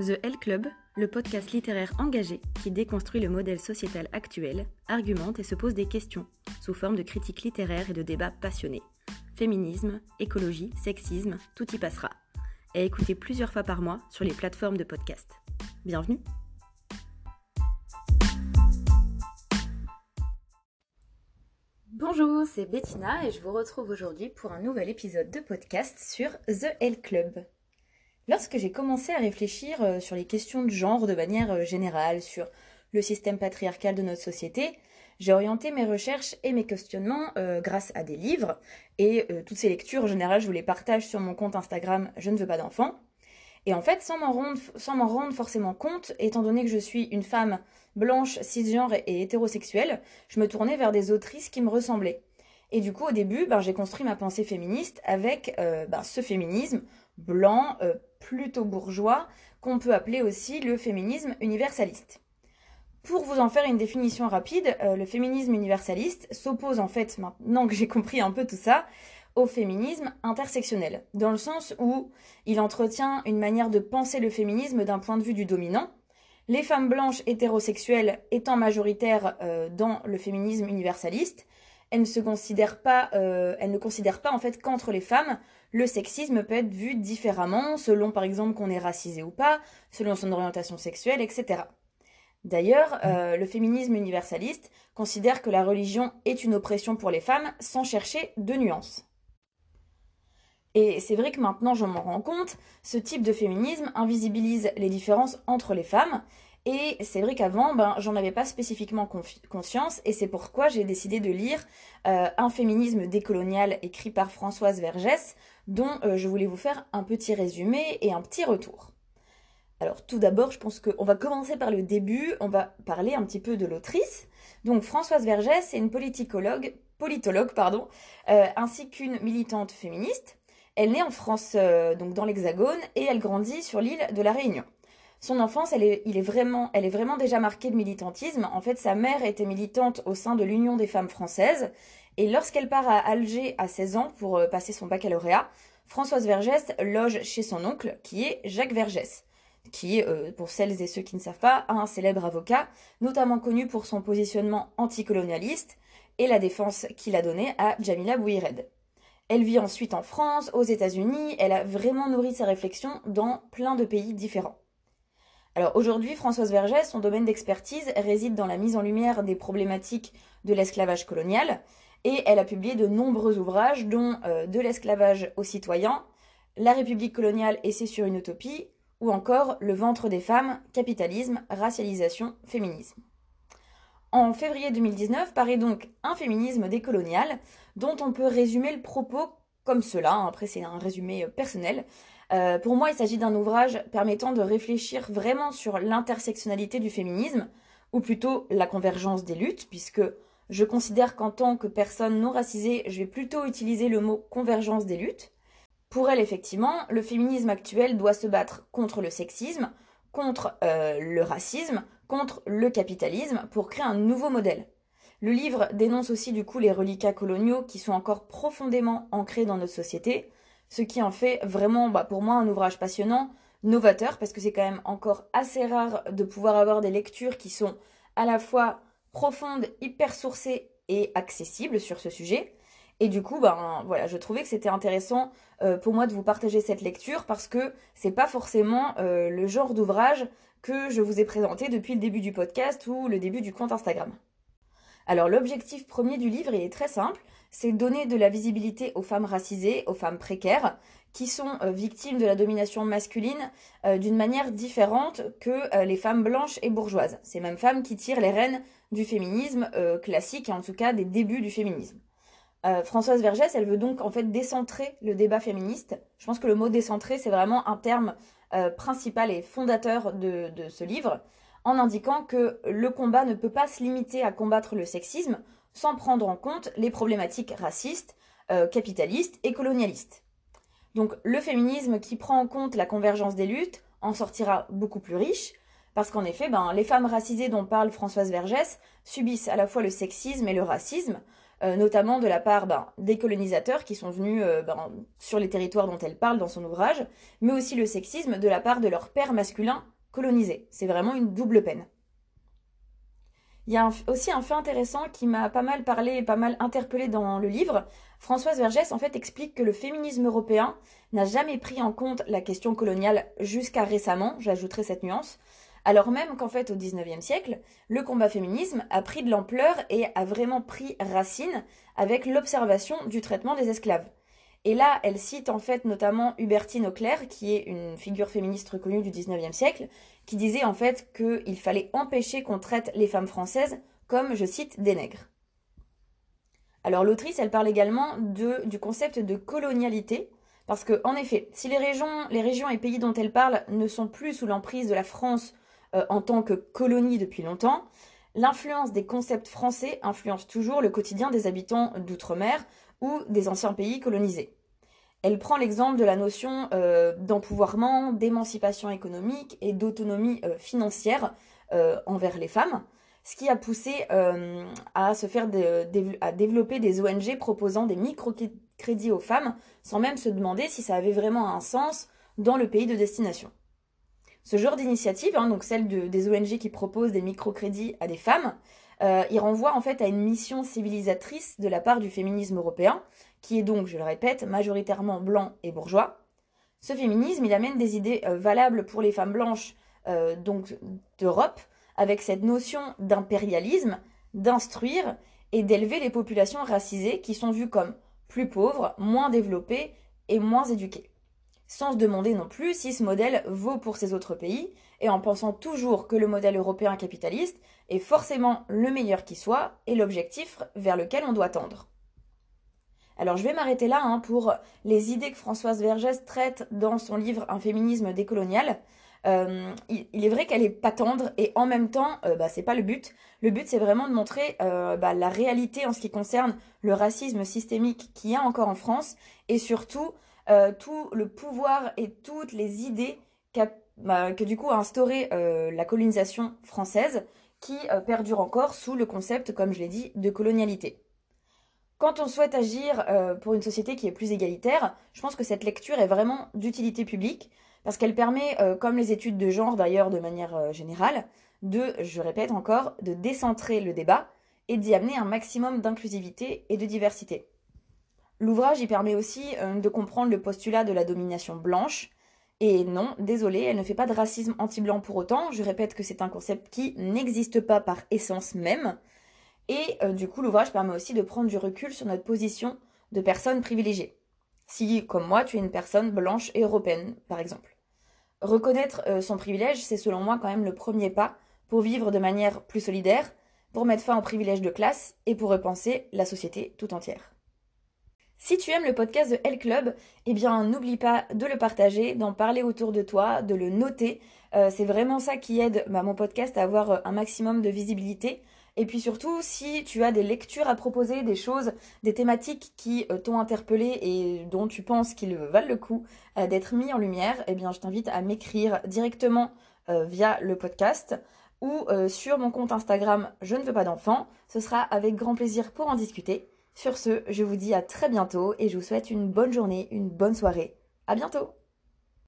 The L Club, le podcast littéraire engagé qui déconstruit le modèle sociétal actuel, argumente et se pose des questions, sous forme de critiques littéraires et de débats passionnés. Féminisme, écologie, sexisme, tout y passera. Et écoutez plusieurs fois par mois sur les plateformes de podcast. Bienvenue Bonjour, c'est Bettina et je vous retrouve aujourd'hui pour un nouvel épisode de podcast sur The L Club. Lorsque j'ai commencé à réfléchir euh, sur les questions de genre de manière euh, générale, sur le système patriarcal de notre société, j'ai orienté mes recherches et mes questionnements euh, grâce à des livres, et toutes ces lectures, en général, je vous les partage sur mon compte Instagram Je ne veux pas d'enfants. Et en fait, sans m'en rendre, rendre, forcément compte, étant donné que je suis une femme blanche, cisgenre et hétérosexuelle, je me tournais vers des autrices qui me ressemblaient. Et du coup, au début, ben, j'ai construit ma pensée féministe avec ben, ce féminisme blanc, plutôt bourgeois, qu'on peut appeler aussi le féminisme universaliste. Pour vous en faire une définition rapide, euh, le féminisme universaliste s'oppose en fait, maintenant que j'ai compris un peu tout ça, au féminisme intersectionnel, dans le sens où il entretient une manière de penser le féminisme d'un point de vue du dominant, les femmes blanches hétérosexuelles étant majoritaires euh, dans le féminisme universaliste, elles ne se considèrent pas, euh, elles ne considèrent pas en fait qu'entre les femmes, le sexisme peut être vu différemment selon par exemple qu'on est racisé ou pas, selon son orientation sexuelle, etc. D'ailleurs, euh, le féminisme universaliste considère que la religion est une oppression pour les femmes sans chercher de nuances. Et c'est vrai que maintenant je m'en rends compte, ce type de féminisme invisibilise les différences entre les femmes et c'est vrai qu'avant, ben, j'en avais pas spécifiquement conscience, et c'est pourquoi j'ai décidé de lire euh, Un féminisme décolonial écrit par Françoise Vergès, dont euh, je voulais vous faire un petit résumé et un petit retour. Alors tout d'abord, je pense qu'on va commencer par le début, on va parler un petit peu de l'autrice. Donc Françoise Vergès est une politicologue, politologue pardon, euh, ainsi qu'une militante féministe. Elle naît en France, donc dans l'Hexagone, et elle grandit sur l'île de la Réunion son enfance, elle est, il vraiment, déjà marquée de militantisme. En fait, sa mère était militante au sein de l'Union des femmes françaises. Et lorsqu'elle part à Alger à 16 ans pour euh, passer son baccalauréat, Françoise Vergès loge chez son oncle, qui est Jacques Vergès, qui euh, pour celles et ceux qui ne savent pas, un célèbre avocat, notamment connu pour son positionnement anticolonialiste et la défense qu'il a donnée à Jamila Bouhired. Elle vit ensuite en France, aux États-Unis, elle a vraiment nourri sa réflexion dans plein de pays différents. Alors aujourd'hui, Françoise Vergès, son domaine d'expertise réside dans la mise en lumière des problématiques de l'esclavage colonial et elle a publié de nombreux ouvrages dont euh, De l'esclavage aux citoyens, La République coloniale et c'est sur une utopie ou encore Le ventre des femmes, capitalisme, racialisation, féminisme. En février 2019 paraît donc Un féminisme décolonial dont on peut résumer le propos comme cela, hein. après c'est un résumé euh, personnel, euh, pour moi, il s'agit d'un ouvrage permettant de réfléchir vraiment sur l'intersectionnalité du féminisme, ou plutôt la convergence des luttes, puisque je considère qu'en tant que personne non racisée, je vais plutôt utiliser le mot convergence des luttes. Pour elle, effectivement, le féminisme actuel doit se battre contre le sexisme, contre euh, le racisme, contre le capitalisme, pour créer un nouveau modèle. Le livre dénonce aussi du coup les reliquats coloniaux qui sont encore profondément ancrés dans notre société, ce qui en fait vraiment bah, pour moi un ouvrage passionnant, novateur, parce que c'est quand même encore assez rare de pouvoir avoir des lectures qui sont à la fois profondes, hyper sourcées et accessibles sur ce sujet. Et du coup, ben voilà, je trouvais que c'était intéressant euh, pour moi de vous partager cette lecture parce que c'est pas forcément euh, le genre d'ouvrage que je vous ai présenté depuis le début du podcast ou le début du compte Instagram. Alors l'objectif premier du livre, il est très simple, c'est donner de la visibilité aux femmes racisées, aux femmes précaires, qui sont euh, victimes de la domination masculine euh, d'une manière différente que euh, les femmes blanches et bourgeoises. Ces mêmes femmes qui tirent les rênes du féminisme classique, et en tout cas des débuts du féminisme. Françoise Vergès, elle veut donc en fait décentrer le débat féministe. Je pense que le mot décentrer, c'est vraiment un terme principal et fondateur de, de ce livre, en indiquant que le combat ne peut pas se limiter à combattre le sexisme, sans prendre en compte les problématiques racistes, euh, capitalistes et colonialistes. Donc le féminisme qui prend en compte la convergence des luttes en sortira beaucoup plus riche, parce qu'en effet, ben, les femmes racisées dont parle Françoise Vergès subissent à la fois le sexisme et le racisme, notamment de la part ben, des colonisateurs qui sont venus ben, sur les territoires dont elle parle dans son ouvrage, mais aussi le sexisme de la part de leurs pères masculins colonisés. C'est vraiment une double peine. Il y a aussi un fait intéressant qui m'a pas mal parlé et pas mal interpellé dans le livre. Françoise Vergès en fait explique que le féminisme européen n'a jamais pris en compte la question coloniale jusqu'à récemment, j'ajouterai cette nuance, alors même qu'en fait au XIXe siècle, le combat féminisme a pris de l'ampleur et a vraiment pris racine avec l'observation du traitement des esclaves. Et là, elle cite en fait notamment Hubertine Auclair, qui est une figure féministe reconnue du XIXe siècle, qui disait en fait qu'il fallait empêcher qu'on traite les femmes françaises comme, je cite, des nègres. Alors l'autrice, elle parle également du concept de colonialité, parce que en effet, si les régions, les régions et pays dont elle parle ne sont plus sous l'emprise de la France euh, en tant que colonie depuis longtemps, l'influence des concepts français influence toujours le quotidien des habitants d'outre-mer, ou des anciens pays colonisés. Elle prend l'exemple de la notion euh, d'empouvoirment, d'émancipation économique et d'autonomie euh, financière euh, envers les femmes, ce qui a poussé à se faire développer des ONG proposant des microcrédits aux femmes, sans même se demander si ça avait vraiment un sens dans le pays de destination. Ce genre d'initiative, hein, donc celle des ONG qui proposent des microcrédits à des femmes, euh, il renvoie en fait à une mission civilisatrice de la part du féminisme européen, qui est donc, je le répète, majoritairement blanc et bourgeois. Ce féminisme, il amène des idées euh, valables pour les femmes blanches euh, donc d'Europe, avec cette notion d'impérialisme, d'instruire et d'élever les populations racisées qui sont vues comme plus pauvres, moins développées et moins éduquées sans se demander non plus si ce modèle vaut pour ces autres pays, et en pensant toujours que le modèle européen capitaliste est forcément le meilleur qui soit et l'objectif vers lequel on doit tendre. Alors je vais m'arrêter là hein, pour les idées que Françoise Vergès traite dans son livre Un féminisme décolonial. Euh, il, est vrai qu'elle est pas tendre et en même temps, euh, bah, c'est pas le but. Le but c'est vraiment de montrer euh, bah, la réalité en ce qui concerne le racisme systémique qu'il y a encore en France et surtout euh, tout le pouvoir et toutes les idées bah, que du coup a instauré la colonisation française qui euh, perdure encore sous le concept, comme je l'ai dit, de colonialité. Quand on souhaite agir pour une société qui est plus égalitaire, je pense que cette lecture est vraiment d'utilité publique parce qu'elle permet, comme les études de genre d'ailleurs de manière générale, de, je répète encore, de décentrer le débat et d'y amener un maximum d'inclusivité et de diversité. L'ouvrage y permet aussi euh, de comprendre le postulat de la domination blanche. Et non, désolé, elle ne fait pas de racisme anti-blanc pour autant. Je répète que c'est un concept qui n'existe pas par essence même. Et euh, du coup, l'ouvrage permet aussi de prendre du recul sur notre position de personne privilégiée. Si, comme moi, tu es une personne blanche et européenne, par exemple. Reconnaître euh, son privilège, c'est selon moi quand même le premier pas pour vivre de manière plus solidaire, pour mettre fin aux privilèges de classe et pour repenser la société tout entière. Si tu aimes le podcast de L Club, eh bien n'oublie pas de le partager, d'en parler autour de toi, de le noter. Euh, c'est vraiment ça qui aide bah, mon podcast à avoir euh, un maximum de visibilité. Et puis surtout, si tu as des lectures à proposer, des choses, des thématiques qui euh, t'ont interpellé et dont tu penses qu'ils valent le coup d'être mis en lumière, eh bien je t'invite à m'écrire directement via le podcast ou sur mon compte Instagram Je ne veux pas d'enfants. Ce sera avec grand plaisir pour en discuter. Sur ce, je vous dis à très bientôt et je vous souhaite une bonne journée, une bonne soirée. À bientôt!